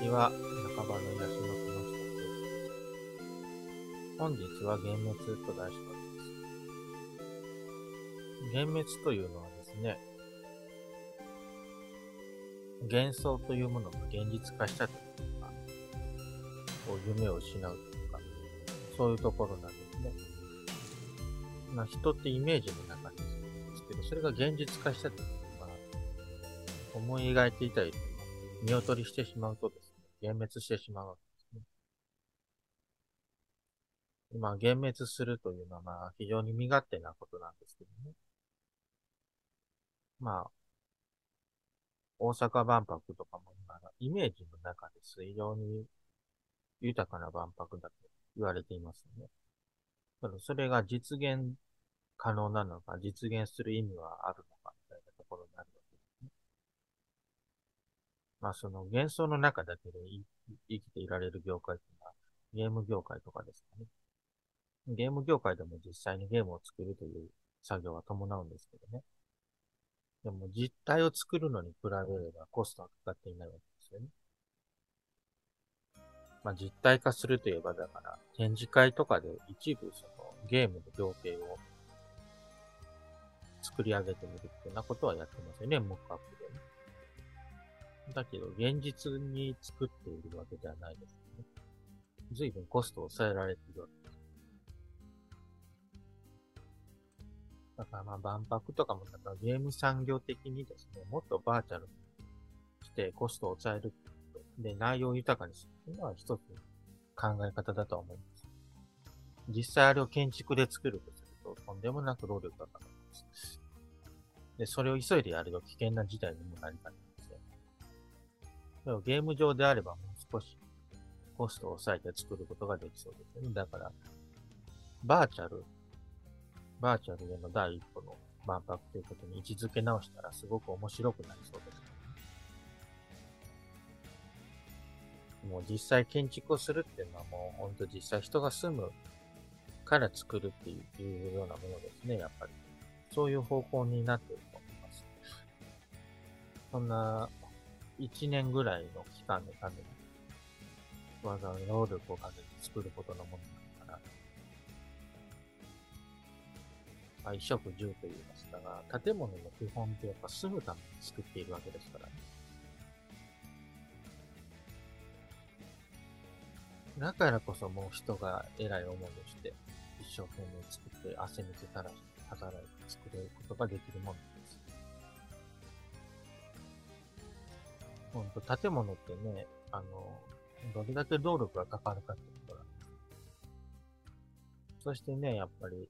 ちは、中場の癒しの木下です。本日は幻滅と題しております。幻滅というのはですね、幻想というものが現実化したというか、こう夢を失うというか、そういうところなんですね。まあ、人ってイメージの中にですけど、それが現実化したというか、思い描いていたり見劣りしてしまうとです、幻滅してしまうわけですね。まあ、幻滅するというのは、まあ、非常に身勝手なことなんですけどね。まあ、大阪万博とかも今、イメージの中です非常に豊かな万博だと言われていますよね。ただそれが実現可能なのか、実現する意味はあるのか、みたいなところになるまあその幻想の中だけで生きていられる業界っていうのはゲーム業界とかですかね。ゲーム業界でも実際にゲームを作るという作業は伴うんですけどね。でも実体を作るのに比べればコストはかかっていないわけですよね。まあ実体化するといえばだから展示会とかで一部そのゲームの情景を作り上げてみるっていうようなことはやってますよね、モックアップ。だけど、現実に作っているわけではないですよね。随分コストを抑えられているわけです。だからまあ万博とかも、だからゲーム産業的にですね、もっとバーチャルにしてコストを抑えるで、内容を豊かにするっていうのは一つ考え方だと思います。実際あれを建築で作るとすると、とんでもなく労力がかかります。で、それを急いでやると危険な事態にもなりかねでもゲーム上であればもう少しコストを抑えて作ることができそうですね。だから、バーチャル、バーチャルへの第一歩の万博ということに位置づけ直したらすごく面白くなりそうですね。もう実際建築をするっていうのはもうほんと実際人が住むから作るっていうようなものですね、やっぱり。そういう方向になっていると思います。そんな1年ぐらいの期間のために、わざわざ労力をかけて作ることのものだから、まあ、衣食住と言いましたが、建物の基本ってやっぱ住むために作っているわけですからね。だからこそもう人が偉い思いをして、一生懸命作って汗水垂らして働いて作れることができるものですほんと、建物ってね、あの、どれだけ労力がかかるかってことなんです。そしてね、やっぱり、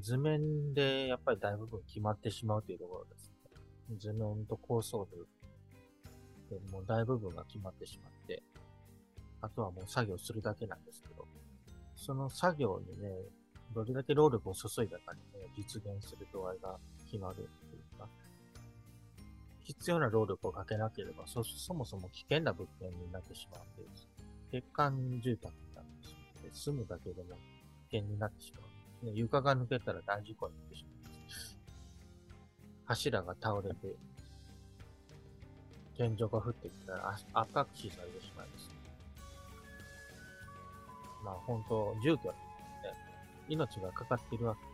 図面でやっぱり大部分決まってしまうというところですね。図面と構想図でもう大部分が決まってしまって、あとはもう作業するだけなんですけど、その作業にね、どれだけ労力を注いだかにね、実現する度合いが決まる、必要な労力をかけなければ、そ、そもそも危険な物件になってしまうんです。鉄管住宅になってしまって、住むだけでも危険になってしまう。ね、床が抜けたら大事故になってしまうんです。柱が倒れて、天井が降ってきたら圧迫死されてしまいます。まあ本当、住居はね、命がかかっているわけ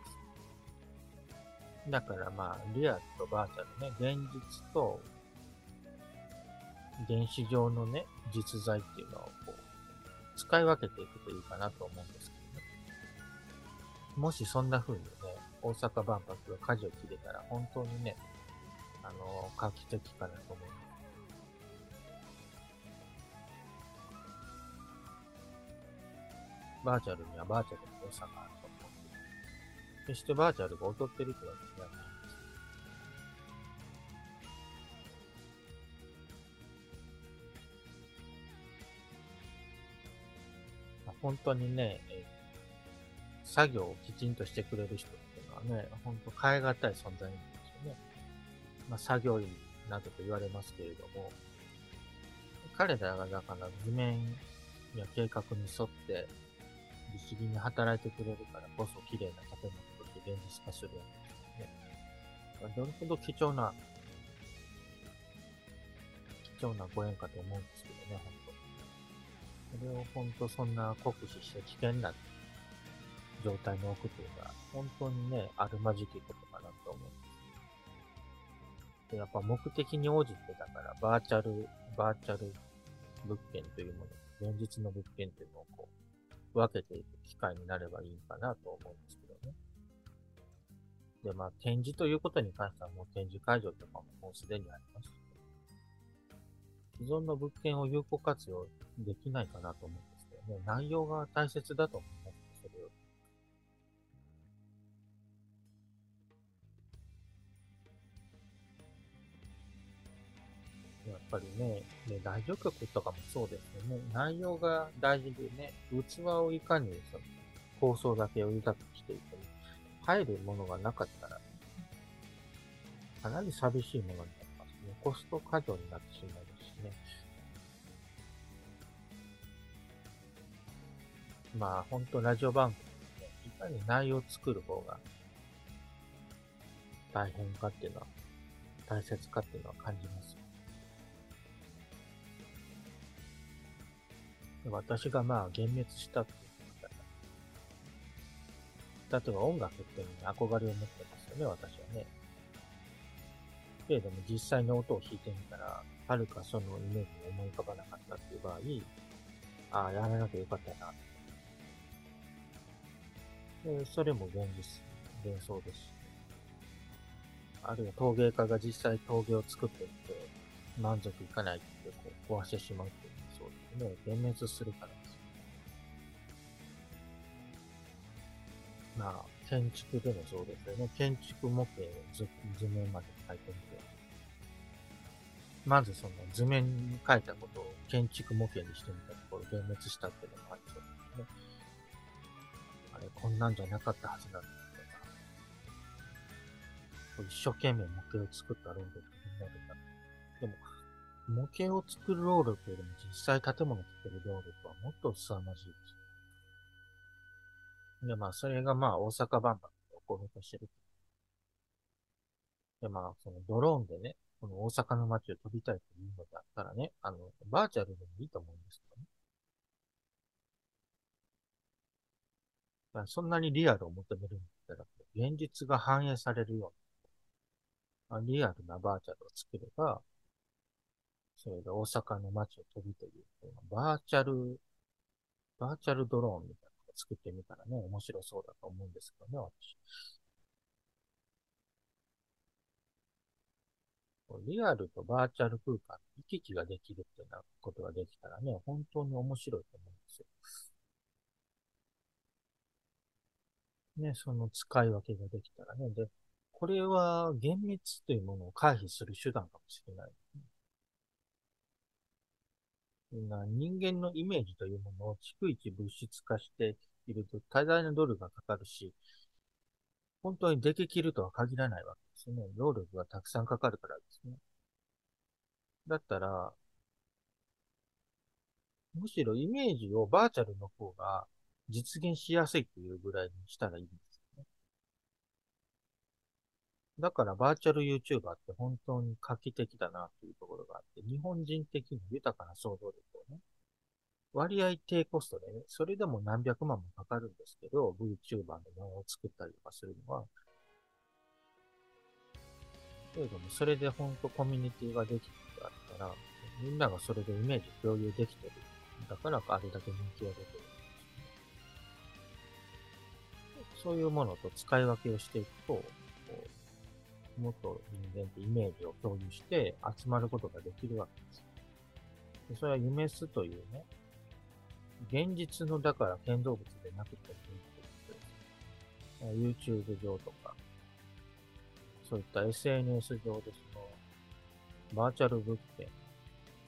だからまあ、リアルとバーチャルね、現実と電子上のね、実在っていうのをこう、使い分けていくといいかなと思うんですけどね。もしそんな風にね、大阪万博が舵を切れたら、本当にね、あの、画期的かなと思います。バーチャルにはバーチャルの良さがある。決してバーチャルが劣ってるってわけではないです。ま、本当にね、作業をきちんとしてくれる人っていうのはね、本当変え難い存在なんですよね。まあ、作業員などと言われますけれども、彼らがだから図面や計画に沿って不思議に働いてくれるからこそ綺麗な建物現実化するわけですね。どれほど貴重な貴重なご縁かと思うんですけどね、本当それを本当そんな酷使して危険な状態に置くというのは、本当にね、あるまじきことかなと思うんです。で、やっぱ目的に応じてだから、バーチャル、バーチャル物件というもの、現実の物件というのをこう、分けていく機会になればいいかなと思うんです。で、まあ、展示ということに関してはもう展示会場とかももうすでにあります。既存の物件を有効活用できないかなと思うんですけどね。内容が大切だと思います。それを。やっぱりね、ね、ラジオ局とかもそうですよね。内容が大事でね、器をいかにその放送だけを豊くしていて、入るものがなかったら、かなり寂しいものになりますね。コスト過剰になってしまいますしね。まあ、ほんとラジオ番組で、ね、いかに内容を作る方が大変かっていうのは、大切かっていうのは感じます。私がまあ、幻滅したって例えば音楽っていうのに憧れを持ってますよね、私はね。けれども実際の音を弾いてみたら、はるかそのイメージに思い浮かばなかったっていう場合、ああ、やらなきゃよかったな。でそれも現実、幻想です。あるいは陶芸家が実際陶芸を作っていて、満足いかないってこう壊してしまうっていうそうですね。幻滅するからです。まあ、建築でもそうですよね。建築模型を図図面まで書いてみて、まずその図面に書いたことを建築模型にしてみたところ、幻滅したっていうのもありそうですね。あれ、こんなんじゃなかったはずなんだとか、一生懸命模型を作った労力になるんだ。でも、模型を作る労力よりも実際建物を作る労力はもっと凄まじいです。で、まあ、それがまあ、大阪万博で起ころうとしてる。で、まあ、そのドローンでね、この大阪の街を飛びたいというのであったらね、あの、バーチャルでもいいと思うんですけどね。まあそんなにリアルを求めるんだったら、現実が反映されるような、リアルなバーチャルを作れば、それで大阪の街を飛びという、バーチャル、バーチャルドローンみたいな。作ってみたらね、面白そうだと思うんですけどね、私。リアルとバーチャル空間行き来ができるっていうなことができたらね、本当に面白いと思うんですよ。ね、その使い分けができたらね。で、これは厳密というものを回避する手段かもしれない。人間のイメージというものを逐一物質化していると多大なドルがかかるし、本当にでききるとは限らないわけですね。労力がたくさんかかるからですね。だったら、むしろイメージをバーチャルの方が実現しやすいというぐらいにしたらいいんで。だからバーチャル YouTuber って本当に画期的だなというところがあって、日本人的に豊かな想像力をね、割合低コストでね、それでも何百万もかかるんですけど、VTuber のものを作ったりとかするのは、けれども、それで本当コミュニティができてあったら、みんながそれでイメージ共有できてる。だからあれだけ人気が出てる。そういうものと使い分けをしていくと、もっと人間ってイメージを共有して集まることができるわけです。でそれは夢すというね、現実の、だから建造物でなくてもいいってことです。YouTube 上とか、そういった SNS 上でその、バーチャル物件、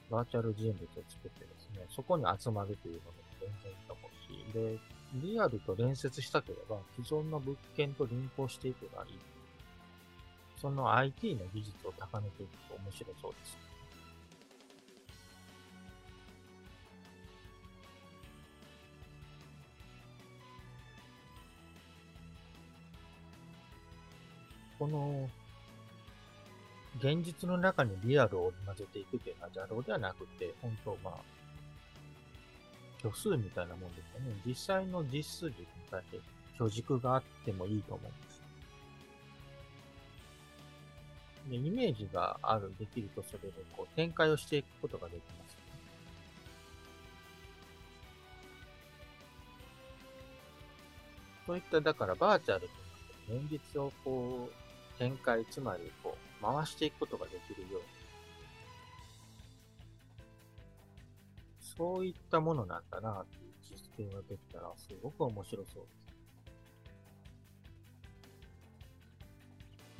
バーチャル人物を作ってですね、そこに集まるというものも全然いいと思うし、で、リアルと連接したければ、既存の物件とリンクをしていけばいい。その IT の技術を高めていくと面白そうです。この現実の中にリアルを織り交ぜていくっていうのは邪道ではなくて、本当まあ、虚数みたいなもんですよね。実際の実数軸に対して虚軸があってもいいと思うんです。で、イメージがある、できるとそれで、こう、展開をしていくことができます。そういった、だからバーチャルというのは、現実をこう、展開、つまり、こう、回していくことができるように。そういったものなんだな、っていう実験ができたら、すごく面白そう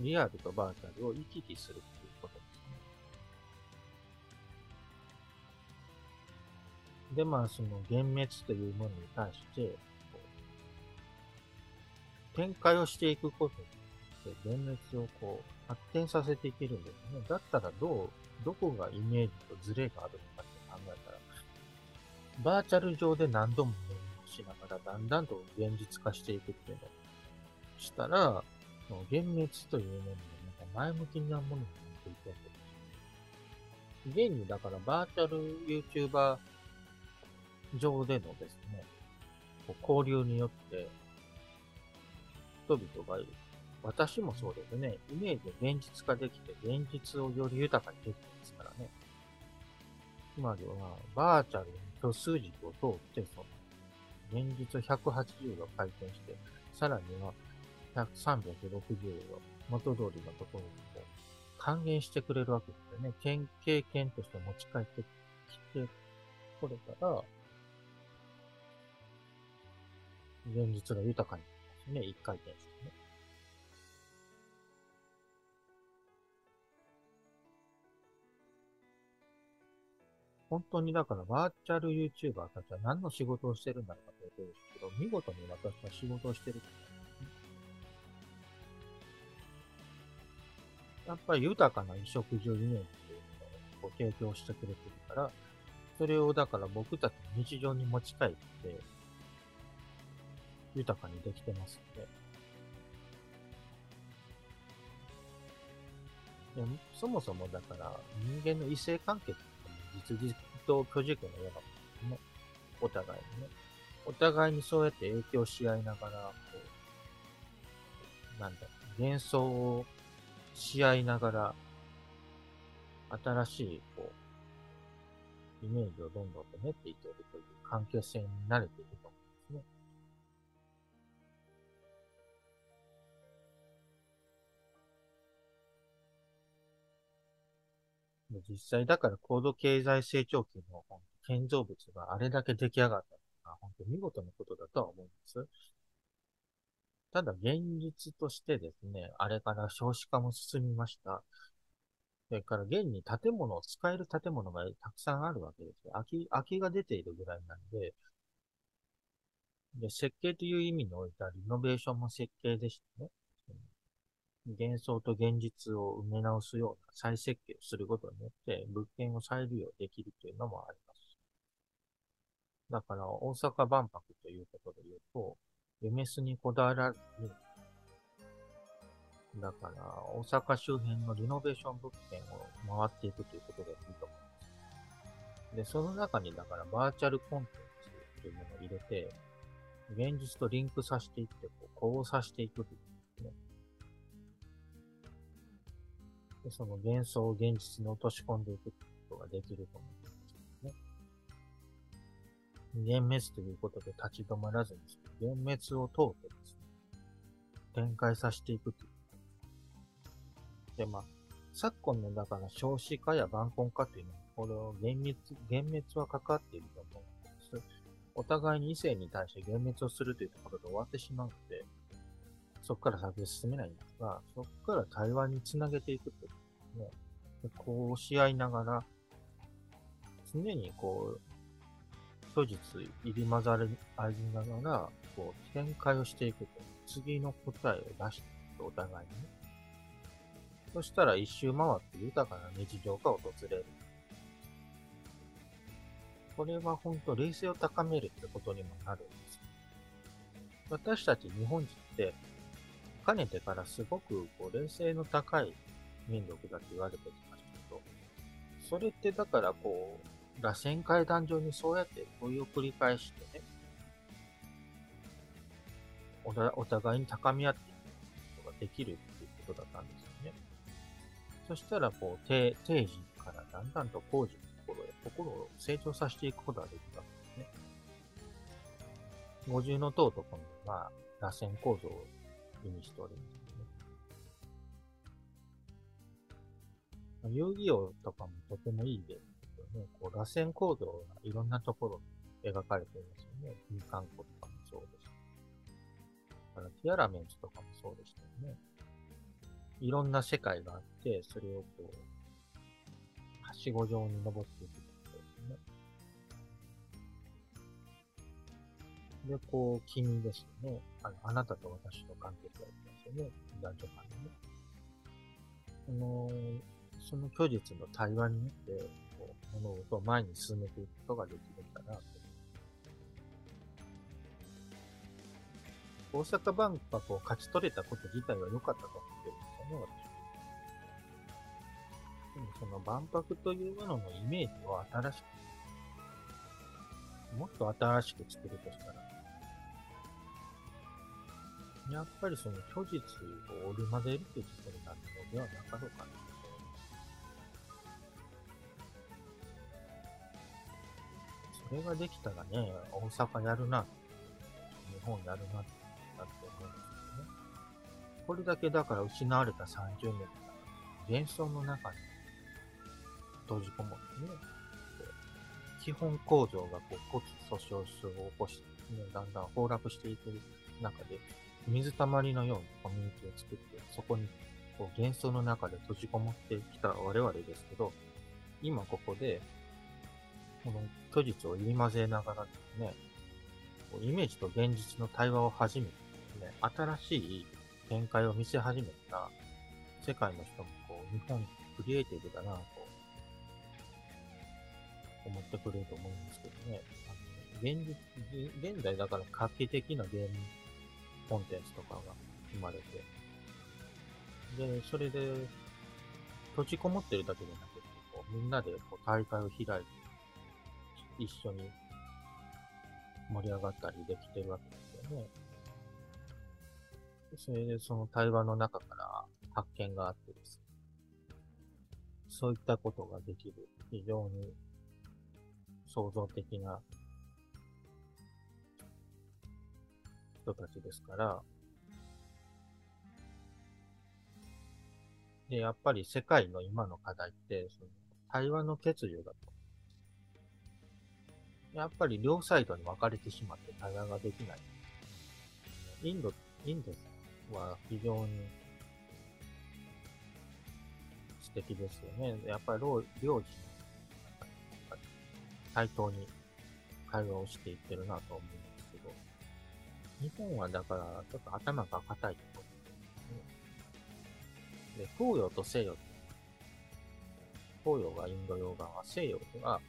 リアルとバーチャルを行き来するっていうことですね。で、まあ、その、幻滅というものに対して、展開をしていくことで、幻滅をこう、発展させていけるんですね。だったらどう、どこがイメージとズレがあるのかって考えたら、バーチャル上で何度も念をしながら、だんだんと現実化していくっていうのをしたら、幻滅というものがなんか前向きなものになっていくわけです。現にだからバーチャル YouTuber 上でのですね、交流によって、人々がいる。私もそうですね。イメージを現実化できて、現実をより豊かにできてますからね。つまりは、バーチャルに虚数軸を通って、その、現実180度回転して、さらには、360度、元通りのところにこう還元してくれるわけですよね。経経験として持ち帰ってきてこれたら、現実が豊かになりますね。一回転してね。本当にだからバーチャル YouTuber たちは何の仕事をしてるんだろうかということですけど、見事に私は仕事をしてるやっぱり豊かな衣食住イメージっていうのをご提供してくれてるから、それをだから僕たちの日常に持ち帰って、豊かにできてますので。でそもそもだから人間の異性関係って実実と居住権のようなものですね。お互いにね。お互いにそうやって影響し合いながら、こう、なんだ、幻想をし合いながら、新しい、こう、イメージをどんどんと練っていけるという関係性に慣れていくと思うんですね。実際だから高度経済成長期の建造物があれだけ出来上がったのは本当に見事なことだとは思うんです。ただ現実としてですね、あれから少子化も進みました。それから現に建物を使える建物がたくさんあるわけですよ。空き、空きが出ているぐらいなんで、で、設計という意味においてはリノベーションも設計でしたね。幻想と現実を埋め直すような再設計をすることによって物件を再利用できるというのもあります。だから大阪万博ということで言うと、メスにこだわらず、だから、大阪周辺のリノベーション物件を回っていくということでいいと思います。で、その中に、だから、バーチャルコンテンツというものを入れて、現実とリンクさせていって、こう、交差していくというですね。で、その幻想を現実に落とし込んでいくことができると思います。幻滅ということで立ち止まらずに、幻滅を通ってですね、展開させていくという。で、まあ、昨今のだから少子化や晩婚化というのは、これを幻滅、幻滅はかかっていると思うんです。お互いに異性に対して幻滅をするというところで終わってしまうので、そこから先進めないんですが、そこから対話につなげていくというね。こうし合いながら、常にこう、虚実入り混ざりありながら、こう、展開をしていくと。次の答えを出していくお互いにね。そしたら一周回って豊かな日常が訪れる。これは本当冷静を高めるってことにもなるんです。私たち日本人って、かねてからすごくこう冷静の高い民族だって言われてきましたけど、それってだからこう、螺旋階段上にそうやって問いを繰り返してね、おお互いに高み合っていくことができるっていうことだったんですよね。そしたら、こう、定定時からだんだんと工事のところへ心を成長させていくことができたんですね。五重の塔とこの、まあ、螺旋構造を意味しておりますね。遊戯王とかもとてもいいでね。こう、螺旋構造がいろんなところに描かれていますよね。空間湖とかもそうです。からティアラメンツとかもそうでしたよね。いろんな世界があって、それをこう、はしご状に登っていくってことですね。で、こう、君ですよね。あの、あなたと私の関係性がありますよね。男女間にね。この、その虚実の対話によって、物事を前に進めていくことができるんだな、と大阪万博を勝ち取れたこと自体は良かったと思ってるんですよね、私。でもその万博というもののイメージを新しく、もっと新しく作るとしたら、やっぱりその虚実を織り交ぜるということになるのではなかろうかな。それができたらね、大阪やるな、日本やるなってだと思うんですけどね。これだけだから失われた30年が幻想の中に閉じこもってね、基本構造がこう骨粗鬆症を起こして、ね、だんだん崩落していく中で、水たまりのようにコミュニティを作って、そこにこう幻想の中で閉じこもってきた我々ですけど、今ここで、この虚実を入り混ぜながらですね、イメージと現実の対話を始めてね、新しい展開を見せ始めた世界の人もこう、日本クリエイティブだなと思ってくれると思うんですけどね。あの現実、現代だから画期的なゲームコンテンツとかが生まれて、で、それで閉じこもってるだけじゃなくて、こうみんなでこう大会を開いて、一緒に盛り上がったりできてるわけですよね。それでその対話の中から発見があってですね。そういったことができる、非常に創造的な人たちですから、で、やっぱり世界の今の課題って、その対話の欠如だと。やっぱり両サイドに分かれてしまって対話ができない。インド、インドは非常に素敵ですよね。やっぱり両両人、対等に会話をしていってるなと思うんですけど、日本はだからちょっと頭が硬いところでね。で、東洋と西洋東洋がインド洋側、西洋が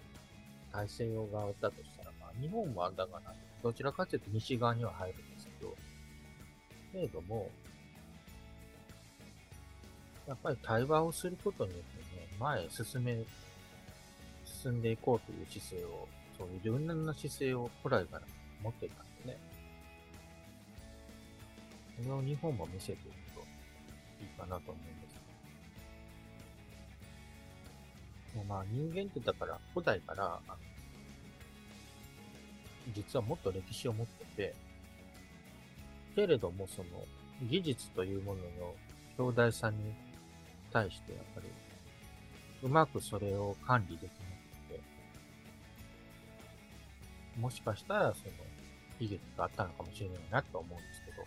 大西洋側だとしたら、まあ、日本はだから、どちらかというと西側には入るんですけど、けれども、やっぱり対話をすることによってね、前へ進め、進んでいこうという姿勢を、そういう柔軟な姿勢を古来から持っていたんでね。それを日本も見せていくといいかなと思うんですまあ人間ってだから古代から、実はもっと歴史を持ってて、けれども、その、技術というものの強大さに対して、やっぱり、うまくそれを管理できなくて、もしかしたら、その、悲劇があったのかもしれないなと思うんですけど、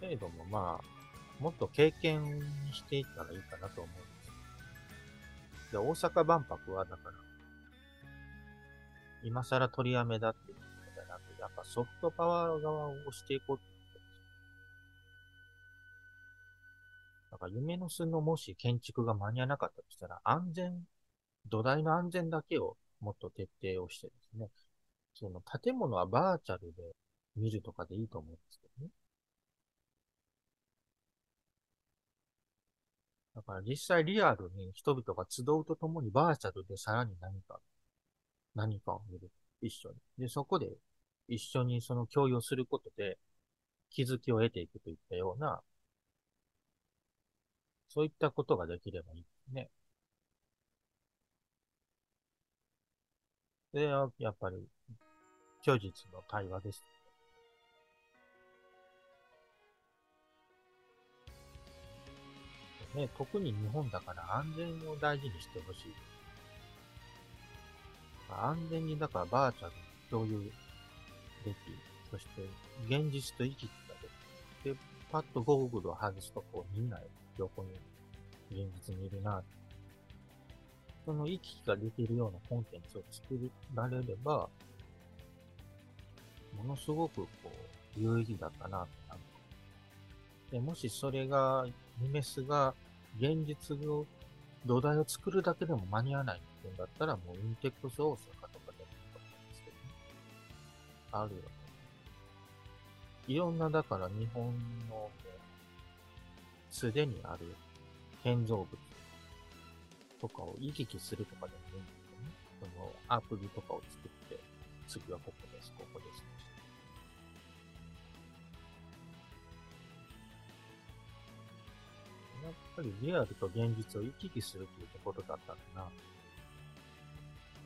けれども、まあ、もっと経験していったらいいかなと思う。で、大阪万博は、だから、今更取りやめだっていうやっぱソフトパワー側を押していこうって。だから夢の巣のもし建築が間に合わなかったとしたら、安全、土台の安全だけをもっと徹底をしてですね、その建物はバーチャルで見るとかでいいと思うんですけどね。だから実際リアルに人々が集うとともにバーチャルでさらに何か、何かを見る。一緒に。で、そこで一緒にその共有することで気づきを得ていくといったような、そういったことができればいいですね。で、やっぱり、虚実の対話です。ね、特に日本だから安全を大事にしてほしい。安全にだからバーチャル共有でき、そして現実と行き来ができるで、パッとゴーグルを外すとこうみんな横に現実にいるな。その行き来ができるようなコンテンツを作られれば、ものすごくこう、有意義だったなとで、もしそれが、ニメスが現実の土台を作るだけでも間に合わないっていうんだったら、もうインテックス大阪とかでもいいと思うんですけどね。あるよね。いろんな、だから日本の、すでにある建造物とかを行き来するとかでもいいんですよね。そのアプリとかを作って、次はここです、ここです。っぱりリアルと現実を行き来するというところだったんだな。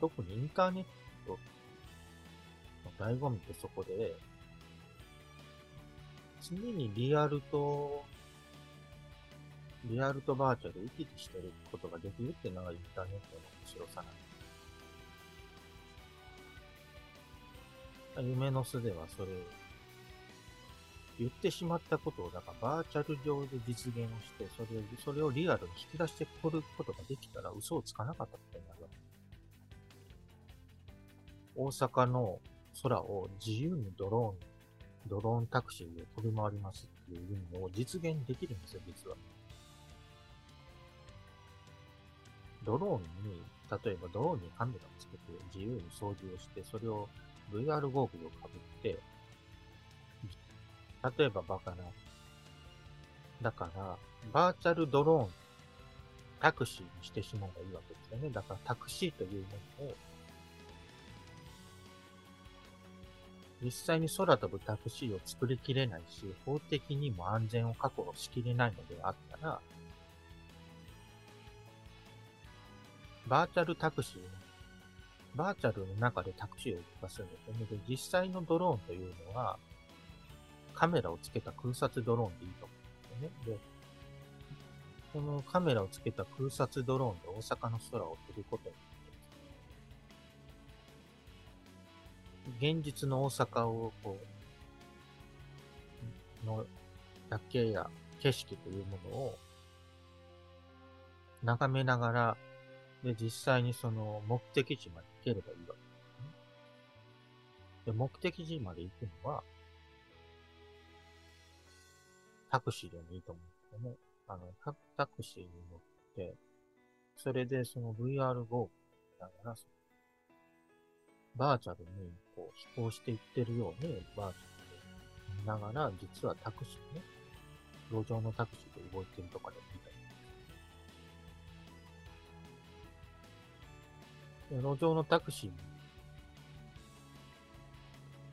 特にインターネットの醍醐味ってそこで、常にリアルと、リアルとバーチャル行き来してることができるっていうのがインターネットの面白さなん夢の巣ではそれ言ってしまったことを、だからバーチャル上で実現をして、それを、それをリアルに引き出してくることができたら嘘をつかなかったってなるわけ。大阪の空を自由にドローン、ドローンタクシーで飛び回りますっていう意味を実現できるんですよ、実は。ドローンに、例えばドローンにカメラをつけて自由に操縦をして、それを VR ゴーグルをかぶって、例えばバカな。だから、バーチャルドローン、タクシーにしてしまえばいいわけですよね。だからタクシーというものを、実際に空飛ぶタクシーを作りきれないし、法的にも安全を確保しきれないのであったら、バーチャルタクシー、バーチャルの中でタクシーを動かすんですよね。で、実際のドローンというのは、カメラをつけた空撮ドローンでいいと思うんですよね。で、そのカメラをつけた空撮ドローンで大阪の空を飛ぶことによって、現実の大阪をこう、の夜景や景色というものを眺めながら、で、実際にその目的地まで行ければいいわけですね。で、目的地まで行くのは、タクシーでもいいと思うんですよね。あの、タクシーに乗って、それでその VR ゴーグルながら、バーチャルにこう飛行していってるように、バーチャルで見ながら、実はタクシーね、路上のタクシーで動いてるとかで見たり。路上のタクシー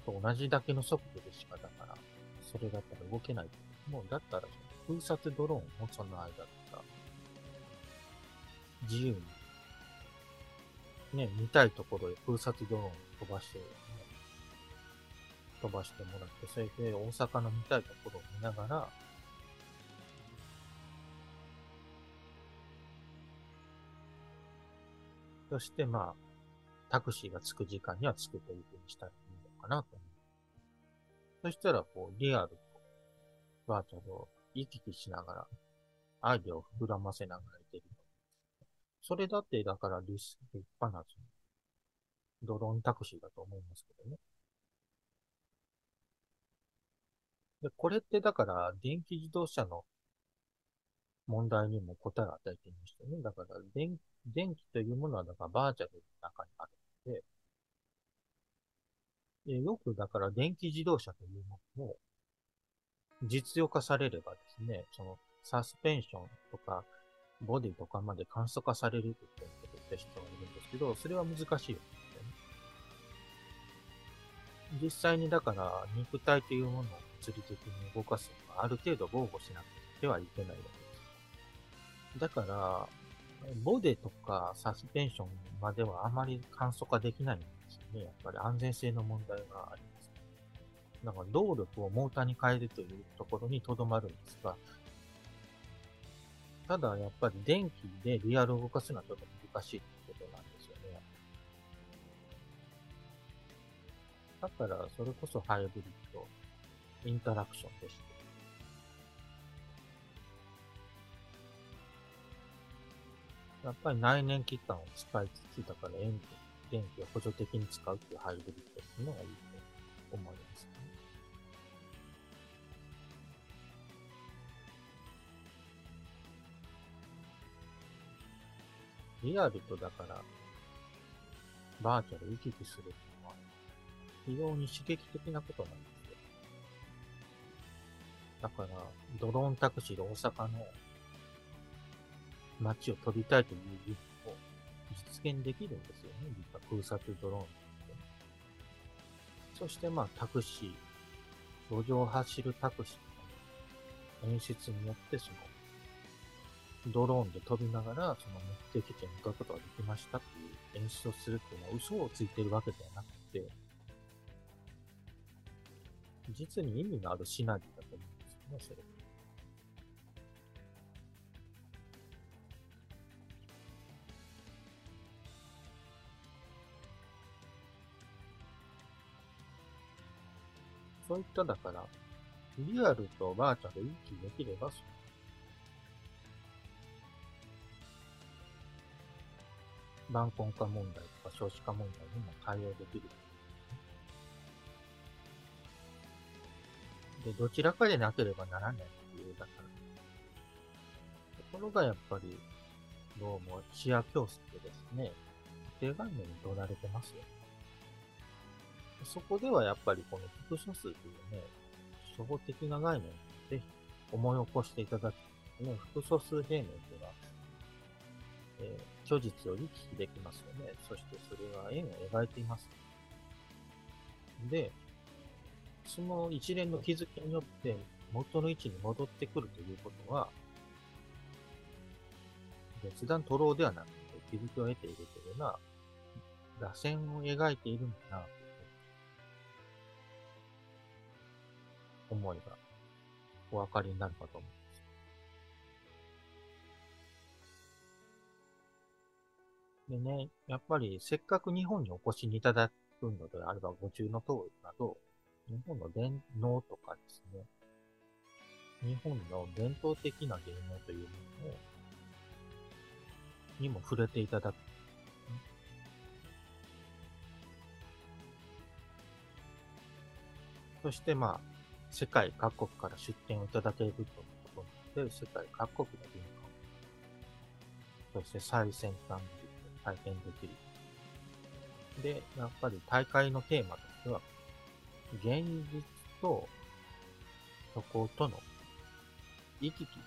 と同じだけの速度でしかだから、それだったら動けないもうだったら、空撮ドローンもその間とか、自由に、ね、見たいところへ空撮ドローン飛ばして、ね、飛ばしてもらって、それで大阪の見たいところを見ながら、そしてまあ、タクシーが着く時間には着くというふうにしたらいいのかなと思う。そしたら、こう、リアルバーチャルを行き来しながら、アイデアを膨らませながらいける。それだって、だから立立派な、ドローンタクシーだと思いますけどね。で、これってだから、電気自動車の問題にも答えを与えていましたね。だから、電電気というものは、だからバーチャルの中にあるので、でよくだから電気自動車というものを実用化されればですね、そのサスペンションとか、ボディとかまで簡素化されるって言って人がいるんですけど、それは難しいよね。実際にだから肉体というものを物理的に動かすのはある程度防護しなくてはいけないわけです。だから、ボデとかサスペンションまではあまり簡素化できないんですよね。やっぱり安全性の問題があります。だか動力をモーターに変えるというところにとどまるんですが、ただやっぱり電気でリアルを動かすのはちょっと難しいってことなんですよね。だからそれこそハイブリッド、インタラクションでして。やっぱり内燃機関を使いつつ、だから電気を補助的に使うっていうハイブリッドっていうのがいいと思いますリアルとだから、バーチャル行き来するっていうのは、非常に刺激的なことなんですよ。だから、ドローンタクシーで大阪の街を飛びたいという夢を実現できるんですよね。実は空撮ドローンって。そしてまあタクシー、路上を走るタクシーの演出によってそのドローンで飛びながら、その目的地に向かうことができましたっていう演出をするっていうのは嘘をついてるわけではなくて、実に意味のあるシナリオだと思うんですよね、それ。そういっただから、リアルとバーチャル一気できれば、そ晩婚化問題とか少子化問題にも対応できる。で、どちらかでなければならないっていう、だから。ところがやっぱり、どうも視野教室でですね、固定概念に取られてますよ。そこではやっぱりこの複素数というね、初歩的な概念で思い起こしていただき、ね、複素数平面というのは、えー虚実を行き来できますよね。そしてそれは円を描いています。で、その一連の気づきによって元の位置に戻ってくるということは、別段徒労ではなくて気づきを得ているというような、螺旋を描いているんだな、と思いがお分かりになるかと思いでね、やっぱりせっかく日本にお越しにいただくのであればご注の通りなど、日本の伝能とかですね、日本の伝統的な芸能というものを、にも触れていただく。そしてまあ、世界各国から出展をいただけるということで、世界各国の文化、そして最先端体験できる。で、やっぱり大会のテーマとしては、現実とそことの行き来です。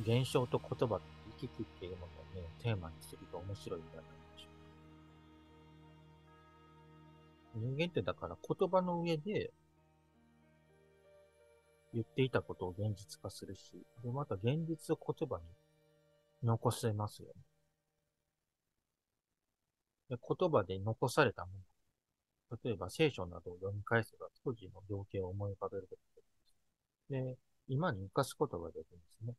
現象と言葉と行き来っていうものをね、テーマにすると面白いんじゃないでしょうか。人間ってだから言葉の上で言っていたことを現実化するし、で、また現実を言葉に残せますよね。で言葉で残されたもの。例えば聖書などを読み返せば当時の情景を思い浮かべることができます。で、今に生かすことができるんですね。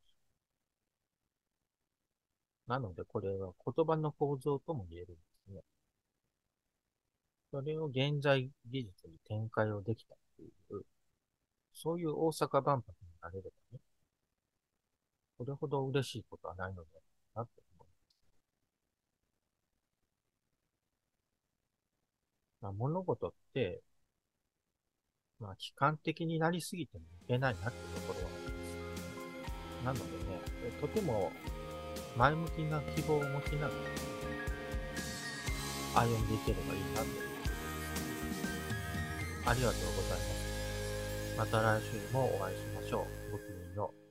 なので、これは言葉の構造とも言えるんですね。それを現在技術に展開をできたっていうそういう大阪万博になれればね、これほど嬉しいことはないのではないかなと思います。まあ、物事って、まあ、悲観的になりすぎてもいけないなっていうところはあります。なのでね、とても前向きな希望を持ちながら歩んでいければいいなと思います。ありがとうございます。また来週もお会いしましょう。